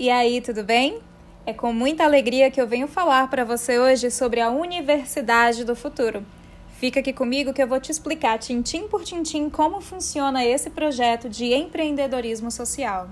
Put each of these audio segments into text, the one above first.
E aí, tudo bem? É com muita alegria que eu venho falar para você hoje sobre a Universidade do Futuro. Fica aqui comigo que eu vou te explicar, tintim por tintim, como funciona esse projeto de empreendedorismo social.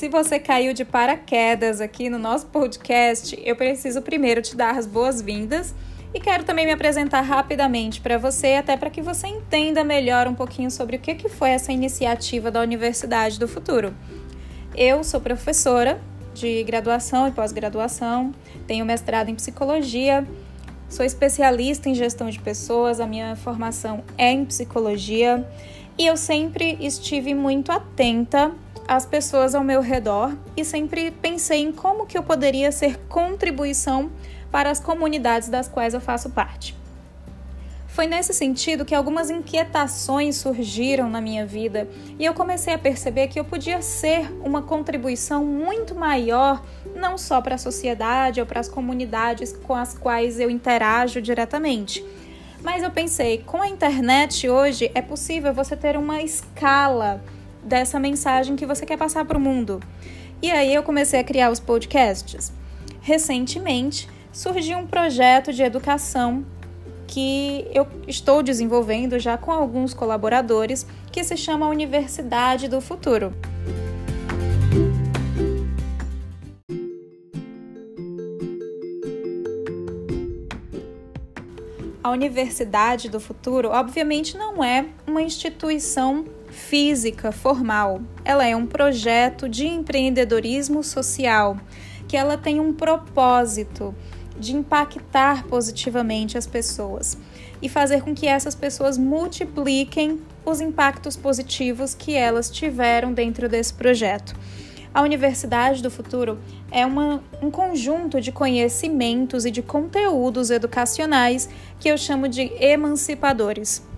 Se você caiu de paraquedas aqui no nosso podcast, eu preciso primeiro te dar as boas-vindas e quero também me apresentar rapidamente para você, até para que você entenda melhor um pouquinho sobre o que foi essa iniciativa da Universidade do Futuro. Eu sou professora de graduação e pós-graduação, tenho mestrado em psicologia, sou especialista em gestão de pessoas, a minha formação é em psicologia e eu sempre estive muito atenta as pessoas ao meu redor e sempre pensei em como que eu poderia ser contribuição para as comunidades das quais eu faço parte. Foi nesse sentido que algumas inquietações surgiram na minha vida e eu comecei a perceber que eu podia ser uma contribuição muito maior, não só para a sociedade ou para as comunidades com as quais eu interajo diretamente. Mas eu pensei, com a internet hoje é possível você ter uma escala dessa mensagem que você quer passar para o mundo. E aí eu comecei a criar os podcasts. Recentemente surgiu um projeto de educação que eu estou desenvolvendo já com alguns colaboradores, que se chama Universidade do Futuro. A Universidade do Futuro, obviamente, não é uma instituição física formal. Ela é um projeto de empreendedorismo social, que ela tem um propósito de impactar positivamente as pessoas e fazer com que essas pessoas multipliquem os impactos positivos que elas tiveram dentro desse projeto. A Universidade do Futuro é uma, um conjunto de conhecimentos e de conteúdos educacionais que eu chamo de emancipadores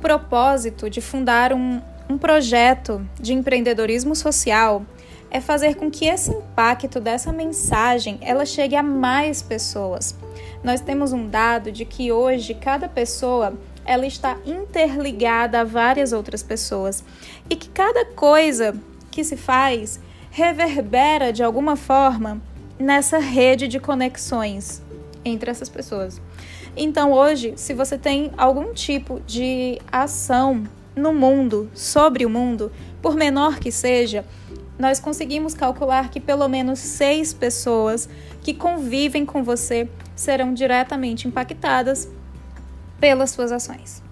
propósito de fundar um, um projeto de empreendedorismo social é fazer com que esse impacto dessa mensagem ela chegue a mais pessoas. Nós temos um dado de que hoje cada pessoa ela está interligada a várias outras pessoas e que cada coisa que se faz reverbera de alguma forma nessa rede de conexões entre essas pessoas. Então, hoje, se você tem algum tipo de ação no mundo, sobre o mundo, por menor que seja, nós conseguimos calcular que pelo menos seis pessoas que convivem com você serão diretamente impactadas pelas suas ações.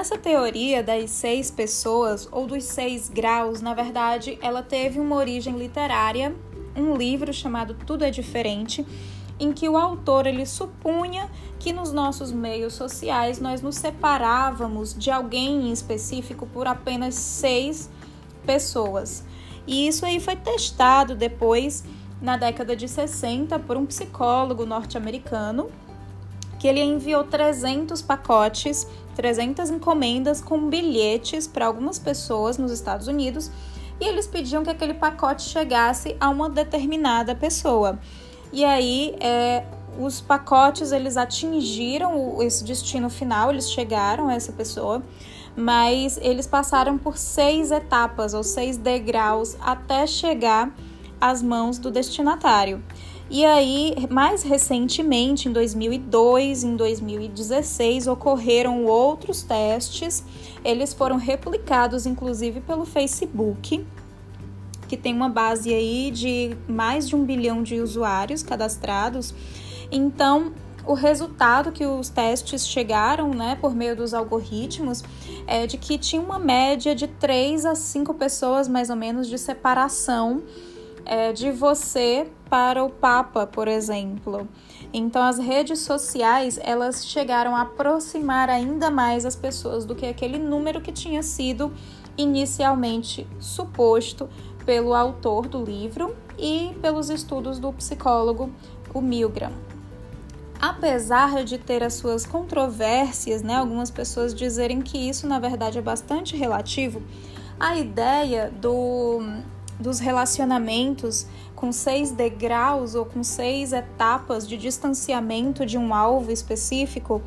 Essa teoria das seis pessoas ou dos seis graus, na verdade, ela teve uma origem literária, um livro chamado Tudo é Diferente, em que o autor ele supunha que nos nossos meios sociais nós nos separávamos de alguém em específico por apenas seis pessoas. E isso aí foi testado depois na década de 60 por um psicólogo norte-americano que ele enviou 300 pacotes, 300 encomendas com bilhetes para algumas pessoas nos Estados Unidos e eles pediam que aquele pacote chegasse a uma determinada pessoa. E aí, é, os pacotes eles atingiram esse destino final, eles chegaram a essa pessoa, mas eles passaram por seis etapas ou seis degraus até chegar às mãos do destinatário. E aí, mais recentemente, em 2002, em 2016, ocorreram outros testes. Eles foram replicados, inclusive, pelo Facebook, que tem uma base aí de mais de um bilhão de usuários cadastrados. Então, o resultado que os testes chegaram, né, por meio dos algoritmos, é de que tinha uma média de 3 a 5 pessoas, mais ou menos, de separação é, de você para o Papa, por exemplo. Então, as redes sociais elas chegaram a aproximar ainda mais as pessoas do que aquele número que tinha sido inicialmente suposto pelo autor do livro e pelos estudos do psicólogo o Milgram. apesar de ter as suas controvérsias, né, algumas pessoas dizerem que isso na verdade é bastante relativo, a ideia do, dos relacionamentos com seis degraus ou com seis etapas de distanciamento de um alvo específico,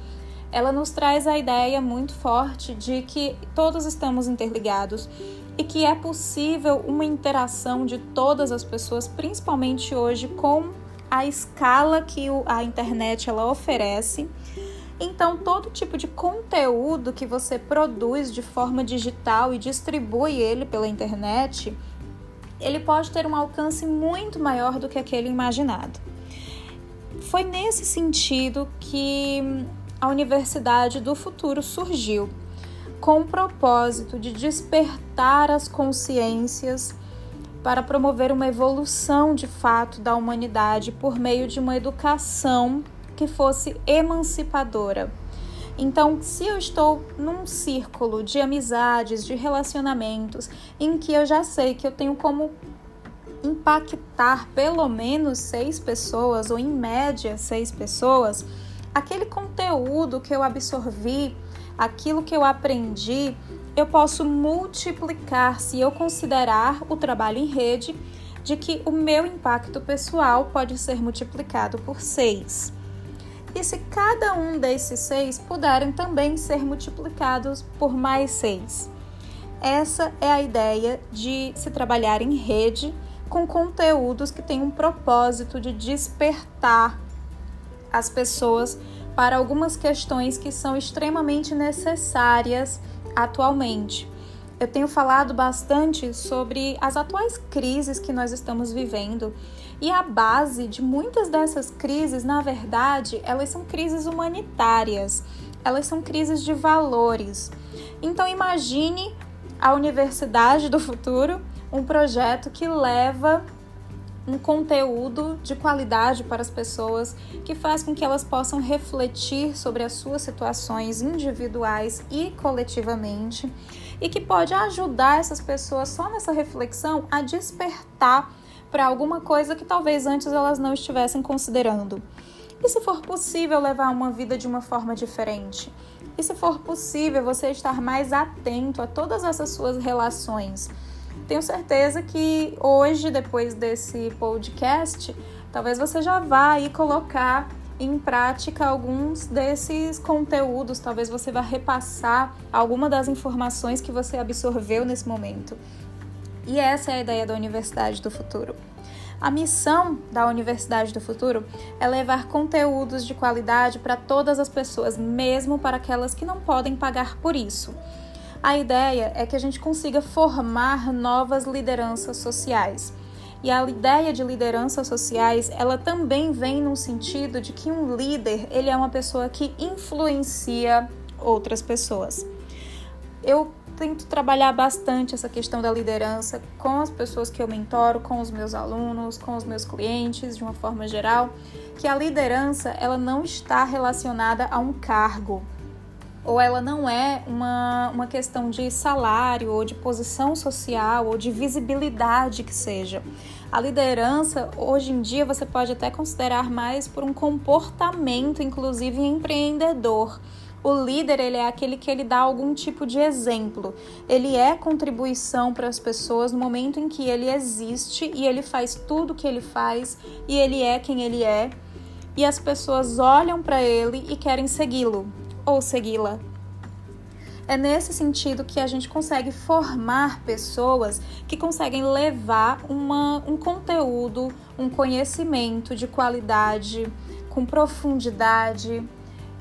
ela nos traz a ideia muito forte de que todos estamos interligados e que é possível uma interação de todas as pessoas, principalmente hoje com a escala que a internet ela oferece. Então, todo tipo de conteúdo que você produz de forma digital e distribui ele pela internet, ele pode ter um alcance muito maior do que aquele imaginado. Foi nesse sentido que a Universidade do Futuro surgiu, com o propósito de despertar as consciências para promover uma evolução de fato da humanidade por meio de uma educação que fosse emancipadora. Então, se eu estou num círculo de amizades, de relacionamentos, em que eu já sei que eu tenho como impactar pelo menos seis pessoas, ou em média seis pessoas, aquele conteúdo que eu absorvi, aquilo que eu aprendi, eu posso multiplicar se eu considerar o trabalho em rede de que o meu impacto pessoal pode ser multiplicado por seis. E se cada um desses seis puderem também ser multiplicados por mais seis. Essa é a ideia de se trabalhar em rede com conteúdos que têm um propósito de despertar as pessoas para algumas questões que são extremamente necessárias atualmente. Eu tenho falado bastante sobre as atuais crises que nós estamos vivendo e a base de muitas dessas crises, na verdade, elas são crises humanitárias, elas são crises de valores. Então imagine a Universidade do Futuro, um projeto que leva um conteúdo de qualidade para as pessoas que faz com que elas possam refletir sobre as suas situações individuais e coletivamente e que pode ajudar essas pessoas só nessa reflexão a despertar para alguma coisa que talvez antes elas não estivessem considerando. E se for possível levar uma vida de uma forma diferente? E se for possível você estar mais atento a todas essas suas relações? Tenho certeza que hoje, depois desse podcast, talvez você já vá aí colocar em prática alguns desses conteúdos, talvez você vá repassar alguma das informações que você absorveu nesse momento. E essa é a ideia da Universidade do Futuro. A missão da Universidade do Futuro é levar conteúdos de qualidade para todas as pessoas, mesmo para aquelas que não podem pagar por isso. A ideia é que a gente consiga formar novas lideranças sociais. E a ideia de lideranças sociais, ela também vem no sentido de que um líder, ele é uma pessoa que influencia outras pessoas. Eu tento trabalhar bastante essa questão da liderança com as pessoas que eu mentoro, com os meus alunos, com os meus clientes, de uma forma geral, que a liderança, ela não está relacionada a um cargo, ou ela não é uma, uma questão de salário, ou de posição social, ou de visibilidade que seja. A liderança, hoje em dia, você pode até considerar mais por um comportamento, inclusive empreendedor. O líder, ele é aquele que ele dá algum tipo de exemplo. Ele é contribuição para as pessoas no momento em que ele existe e ele faz tudo o que ele faz e ele é quem ele é. E as pessoas olham para ele e querem segui-lo ou segui-la. É nesse sentido que a gente consegue formar pessoas que conseguem levar uma, um conteúdo, um conhecimento de qualidade, com profundidade,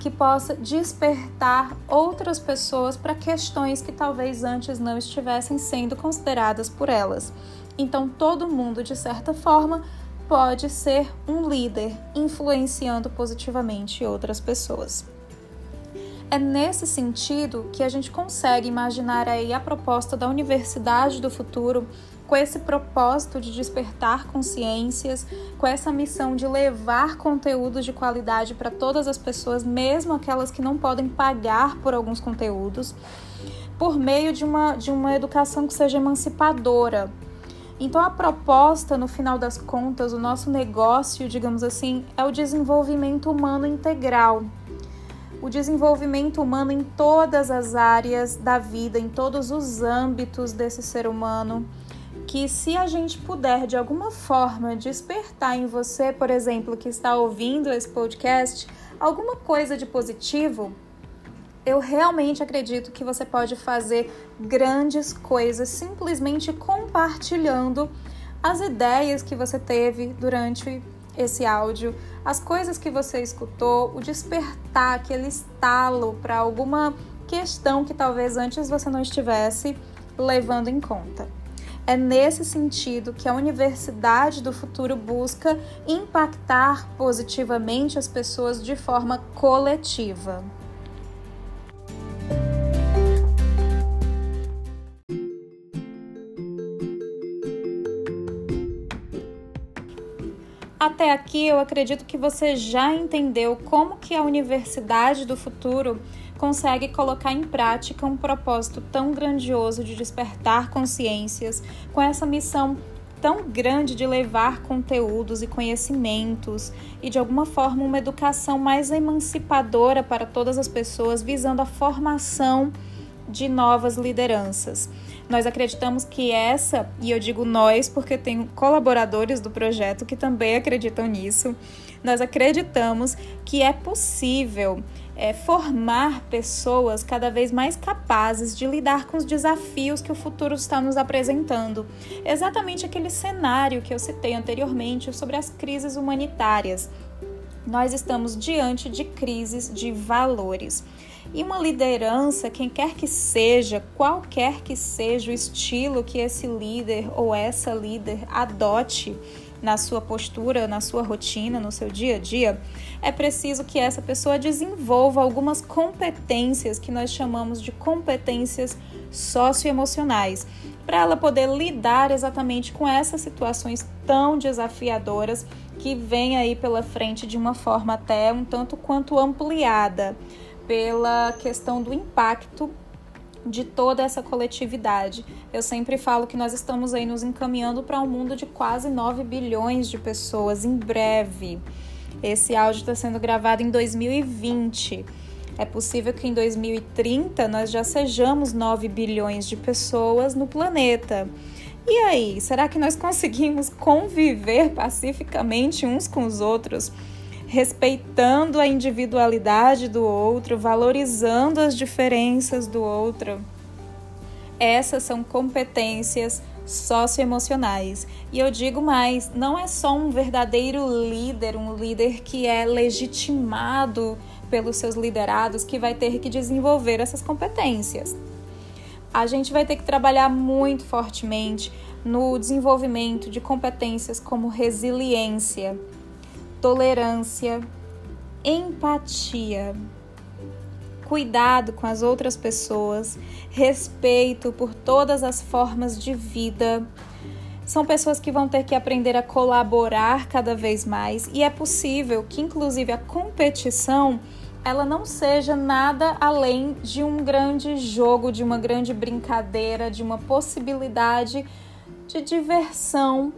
que possa despertar outras pessoas para questões que talvez antes não estivessem sendo consideradas por elas. Então, todo mundo, de certa forma, pode ser um líder, influenciando positivamente outras pessoas. É nesse sentido que a gente consegue imaginar aí a proposta da Universidade do Futuro com esse propósito de despertar consciências, com essa missão de levar conteúdos de qualidade para todas as pessoas, mesmo aquelas que não podem pagar por alguns conteúdos, por meio de uma, de uma educação que seja emancipadora. Então, a proposta, no final das contas, o nosso negócio, digamos assim, é o desenvolvimento humano integral. O desenvolvimento humano em todas as áreas da vida, em todos os âmbitos desse ser humano. Que, se a gente puder de alguma forma despertar em você, por exemplo, que está ouvindo esse podcast, alguma coisa de positivo, eu realmente acredito que você pode fazer grandes coisas simplesmente compartilhando as ideias que você teve durante esse áudio, as coisas que você escutou, o despertar, aquele estalo para alguma questão que talvez antes você não estivesse levando em conta. É nesse sentido que a Universidade do Futuro busca impactar positivamente as pessoas de forma coletiva. Até aqui eu acredito que você já entendeu como que a Universidade do Futuro consegue colocar em prática um propósito tão grandioso de despertar consciências, com essa missão tão grande de levar conteúdos e conhecimentos e de alguma forma uma educação mais emancipadora para todas as pessoas, visando a formação de novas lideranças. Nós acreditamos que essa, e eu digo nós porque tenho colaboradores do projeto que também acreditam nisso, nós acreditamos que é possível é, formar pessoas cada vez mais capazes de lidar com os desafios que o futuro está nos apresentando. Exatamente aquele cenário que eu citei anteriormente sobre as crises humanitárias. Nós estamos diante de crises de valores. E uma liderança, quem quer que seja, qualquer que seja o estilo que esse líder ou essa líder adote na sua postura, na sua rotina, no seu dia a dia, é preciso que essa pessoa desenvolva algumas competências que nós chamamos de competências socioemocionais, para ela poder lidar exatamente com essas situações tão desafiadoras que vêm aí pela frente de uma forma até um tanto quanto ampliada pela questão do impacto de toda essa coletividade. Eu sempre falo que nós estamos aí nos encaminhando para um mundo de quase 9 bilhões de pessoas em breve. Esse áudio está sendo gravado em 2020. É possível que em 2030 nós já sejamos 9 bilhões de pessoas no planeta. E aí, será que nós conseguimos conviver pacificamente uns com os outros? Respeitando a individualidade do outro, valorizando as diferenças do outro. Essas são competências socioemocionais. E eu digo mais, não é só um verdadeiro líder, um líder que é legitimado pelos seus liderados que vai ter que desenvolver essas competências. A gente vai ter que trabalhar muito fortemente no desenvolvimento de competências como resiliência, tolerância, empatia, cuidado com as outras pessoas, respeito por todas as formas de vida. São pessoas que vão ter que aprender a colaborar cada vez mais e é possível que inclusive a competição ela não seja nada além de um grande jogo, de uma grande brincadeira, de uma possibilidade de diversão,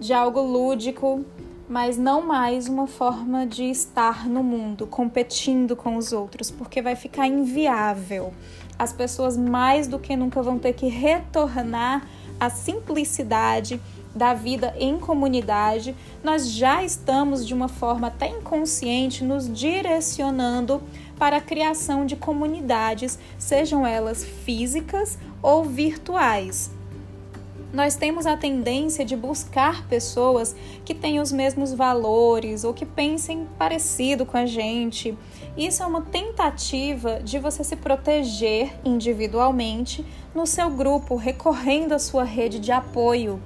de algo lúdico, mas não mais uma forma de estar no mundo competindo com os outros, porque vai ficar inviável. As pessoas mais do que nunca vão ter que retornar à simplicidade da vida em comunidade. Nós já estamos de uma forma até inconsciente nos direcionando para a criação de comunidades, sejam elas físicas ou virtuais nós temos a tendência de buscar pessoas que têm os mesmos valores ou que pensem parecido com a gente. Isso é uma tentativa de você se proteger individualmente no seu grupo, recorrendo à sua rede de apoio.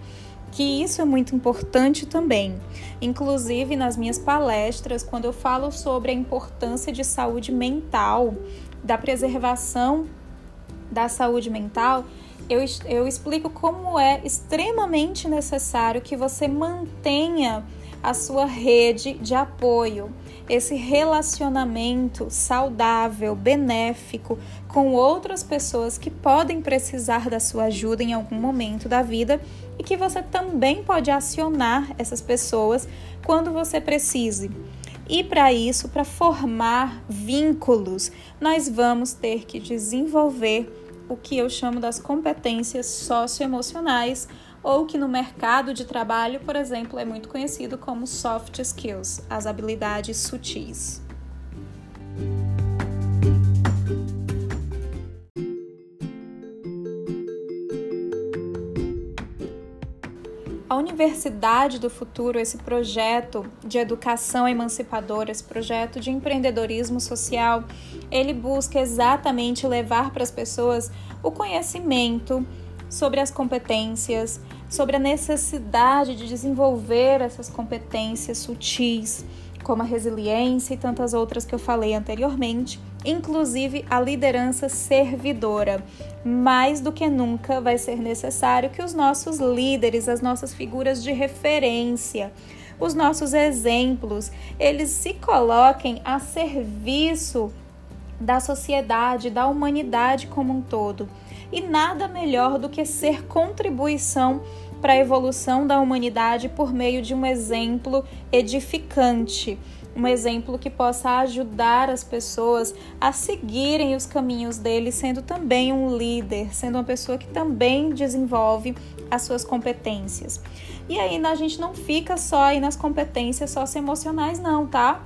Que isso é muito importante também. Inclusive nas minhas palestras, quando eu falo sobre a importância de saúde mental, da preservação da saúde mental, eu, eu explico como é extremamente necessário que você mantenha a sua rede de apoio. esse relacionamento saudável, benéfico com outras pessoas que podem precisar da sua ajuda em algum momento da vida e que você também pode acionar essas pessoas quando você precise. E para isso, para formar vínculos, nós vamos ter que desenvolver o que eu chamo das competências socioemocionais ou que no mercado de trabalho, por exemplo, é muito conhecido como soft skills, as habilidades sutis. A Universidade do Futuro, esse projeto de educação emancipadora, esse projeto de empreendedorismo social, ele busca exatamente levar para as pessoas o conhecimento sobre as competências, sobre a necessidade de desenvolver essas competências sutis, como a resiliência e tantas outras que eu falei anteriormente, inclusive a liderança servidora. Mais do que nunca vai ser necessário que os nossos líderes, as nossas figuras de referência, os nossos exemplos, eles se coloquem a serviço da sociedade, da humanidade como um todo e nada melhor do que ser contribuição para a evolução da humanidade por meio de um exemplo edificante, um exemplo que possa ajudar as pessoas a seguirem os caminhos dele, sendo também um líder, sendo uma pessoa que também desenvolve as suas competências. E aí a gente não fica só aí nas competências socioemocionais não, tá?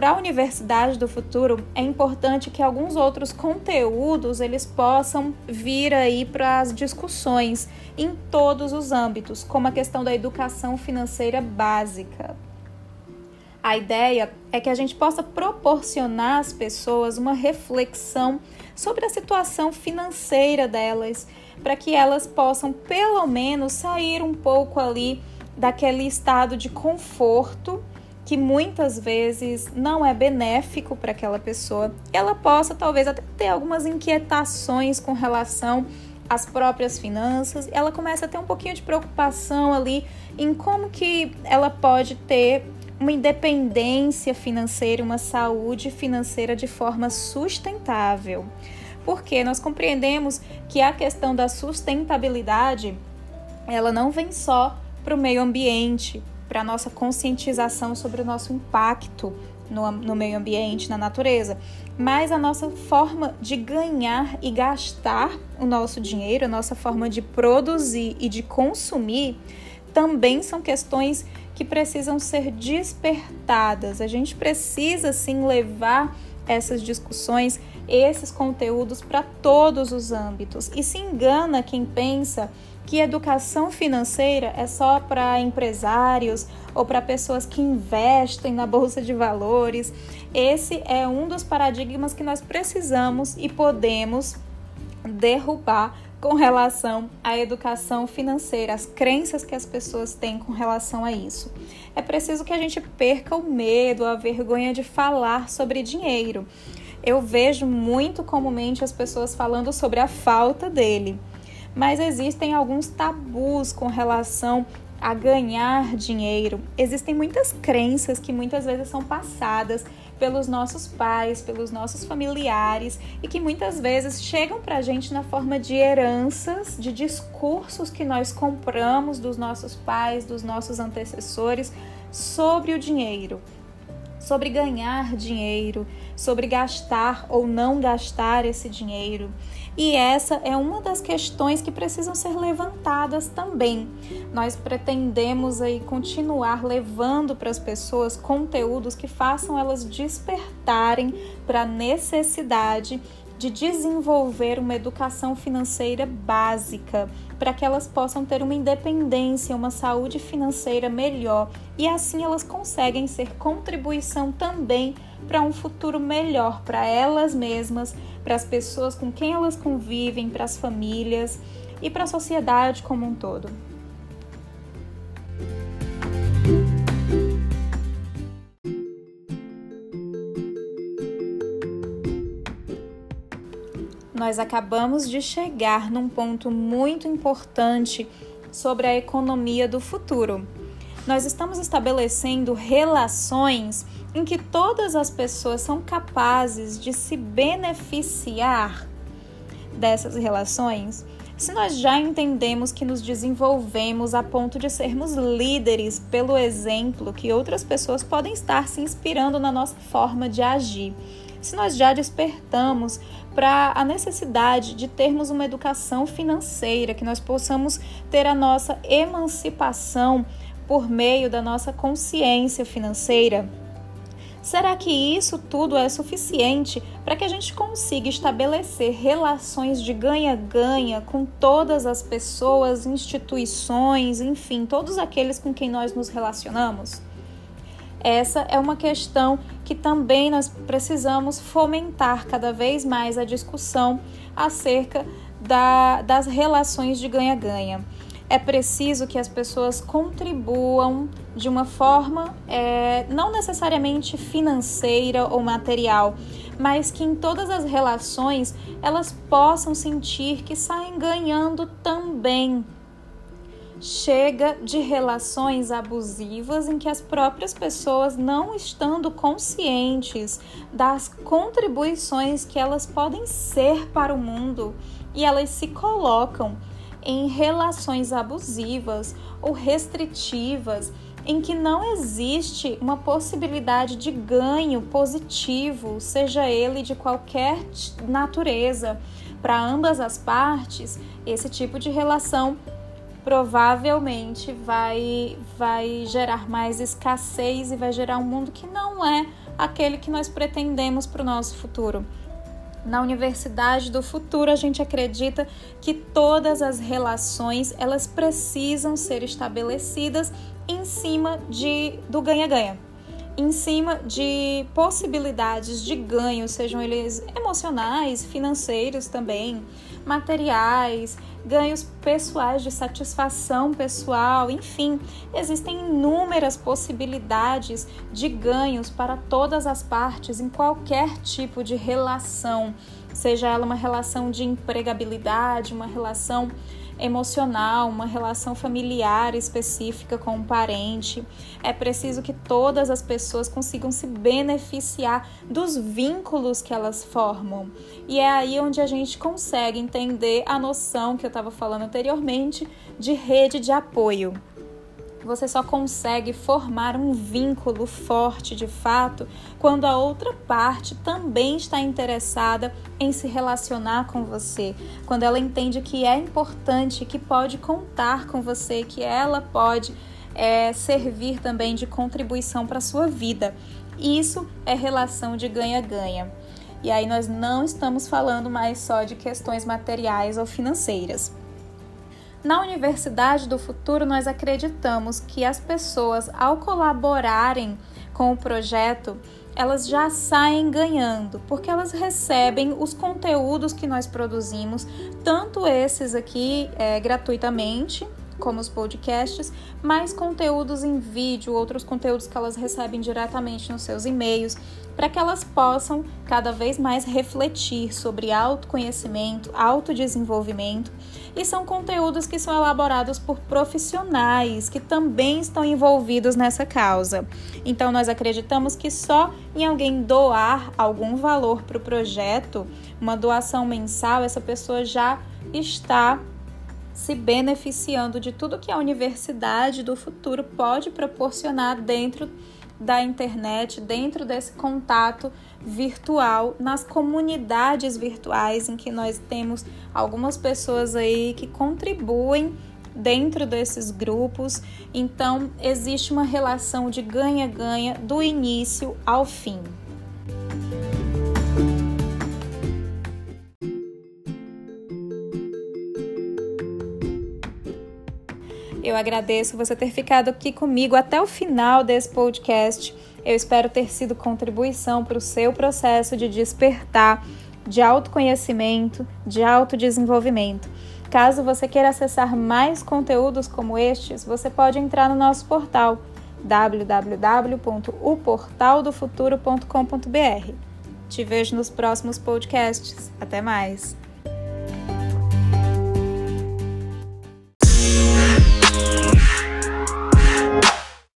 Para a Universidade do Futuro, é importante que alguns outros conteúdos eles possam vir aí para as discussões em todos os âmbitos, como a questão da educação financeira básica. A ideia é que a gente possa proporcionar às pessoas uma reflexão sobre a situação financeira delas, para que elas possam pelo menos sair um pouco ali daquele estado de conforto que muitas vezes não é benéfico para aquela pessoa, ela possa talvez até ter algumas inquietações com relação às próprias finanças, ela começa a ter um pouquinho de preocupação ali em como que ela pode ter uma independência financeira, uma saúde financeira de forma sustentável. Porque nós compreendemos que a questão da sustentabilidade, ela não vem só para o meio ambiente, para a nossa conscientização sobre o nosso impacto no, no meio ambiente, na natureza, mas a nossa forma de ganhar e gastar o nosso dinheiro, a nossa forma de produzir e de consumir, também são questões que precisam ser despertadas. A gente precisa sim levar essas discussões, esses conteúdos para todos os âmbitos. E se engana quem pensa que educação financeira é só para empresários ou para pessoas que investem na bolsa de valores. Esse é um dos paradigmas que nós precisamos e podemos derrubar com relação à educação financeira, as crenças que as pessoas têm com relação a isso. É preciso que a gente perca o medo, a vergonha de falar sobre dinheiro. Eu vejo muito comumente as pessoas falando sobre a falta dele mas existem alguns tabus com relação a ganhar dinheiro. Existem muitas crenças que muitas vezes são passadas pelos nossos pais, pelos nossos familiares e que muitas vezes chegam para a gente na forma de heranças, de discursos que nós compramos dos nossos pais, dos nossos antecessores sobre o dinheiro, sobre ganhar dinheiro, sobre gastar ou não gastar esse dinheiro. E essa é uma das questões que precisam ser levantadas também. Nós pretendemos aí continuar levando para as pessoas conteúdos que façam elas despertarem para a necessidade de desenvolver uma educação financeira básica, para que elas possam ter uma independência, uma saúde financeira melhor e assim elas conseguem ser contribuição também para um futuro melhor para elas mesmas, para as pessoas com quem elas convivem, para as famílias e para a sociedade como um todo. Nós acabamos de chegar num ponto muito importante sobre a economia do futuro. nós estamos estabelecendo relações em que todas as pessoas são capazes de se beneficiar dessas relações? Se nós já entendemos que nos desenvolvemos a ponto de sermos líderes pelo exemplo que outras pessoas podem estar se inspirando na nossa forma de agir, se nós já despertamos para a necessidade de termos uma educação financeira, que nós possamos ter a nossa emancipação por meio da nossa consciência financeira, Será que isso tudo é suficiente para que a gente consiga estabelecer relações de ganha-ganha com todas as pessoas, instituições, enfim, todos aqueles com quem nós nos relacionamos? Essa é uma questão que também nós precisamos fomentar cada vez mais a discussão acerca da, das relações de ganha-ganha é preciso que as pessoas contribuam de uma forma é, não necessariamente financeira ou material, mas que em todas as relações elas possam sentir que saem ganhando também. Chega de relações abusivas em que as próprias pessoas, não estando conscientes das contribuições que elas podem ser para o mundo, e elas se colocam em relações abusivas ou restritivas em que não existe uma possibilidade de ganho positivo, seja ele de qualquer natureza, para ambas as partes, esse tipo de relação provavelmente vai vai gerar mais escassez e vai gerar um mundo que não é aquele que nós pretendemos para o nosso futuro. Na Universidade do Futuro, a gente acredita que todas as relações elas precisam ser estabelecidas em cima de, do ganha-ganha, em cima de possibilidades de ganho, sejam eles emocionais, financeiros também, materiais, ganhos pessoais de satisfação pessoal, enfim, existem inúmeras possibilidades de ganhos para todas as partes em qualquer tipo de relação, seja ela uma relação de empregabilidade, uma relação emocional, uma relação familiar específica com um parente. É preciso que todas as pessoas consigam se beneficiar dos vínculos que elas formam. E é aí onde a gente consegue entender a noção que eu estava falando anteriormente de rede de apoio. Você só consegue formar um vínculo forte de fato quando a outra parte também está interessada em se relacionar com você, quando ela entende que é importante, que pode contar com você, que ela pode é, servir também de contribuição para a sua vida. Isso é relação de ganha-ganha. E aí nós não estamos falando mais só de questões materiais ou financeiras. Na Universidade do Futuro, nós acreditamos que as pessoas, ao colaborarem com o projeto, elas já saem ganhando, porque elas recebem os conteúdos que nós produzimos, tanto esses aqui é, gratuitamente, como os podcasts, mais conteúdos em vídeo, outros conteúdos que elas recebem diretamente nos seus e-mails, para que elas possam cada vez mais refletir sobre autoconhecimento, autodesenvolvimento. E são conteúdos que são elaborados por profissionais que também estão envolvidos nessa causa. Então, nós acreditamos que só em alguém doar algum valor para o projeto, uma doação mensal, essa pessoa já está se beneficiando de tudo que a universidade do futuro pode proporcionar dentro da internet, dentro desse contato virtual, nas comunidades virtuais em que nós temos algumas pessoas aí que contribuem dentro desses grupos. Então, existe uma relação de ganha-ganha do início ao fim. Eu agradeço você ter ficado aqui comigo até o final desse podcast. Eu espero ter sido contribuição para o seu processo de despertar, de autoconhecimento, de autodesenvolvimento. Caso você queira acessar mais conteúdos como estes, você pode entrar no nosso portal www.uportaldofuturo.com.br. Te vejo nos próximos podcasts. Até mais!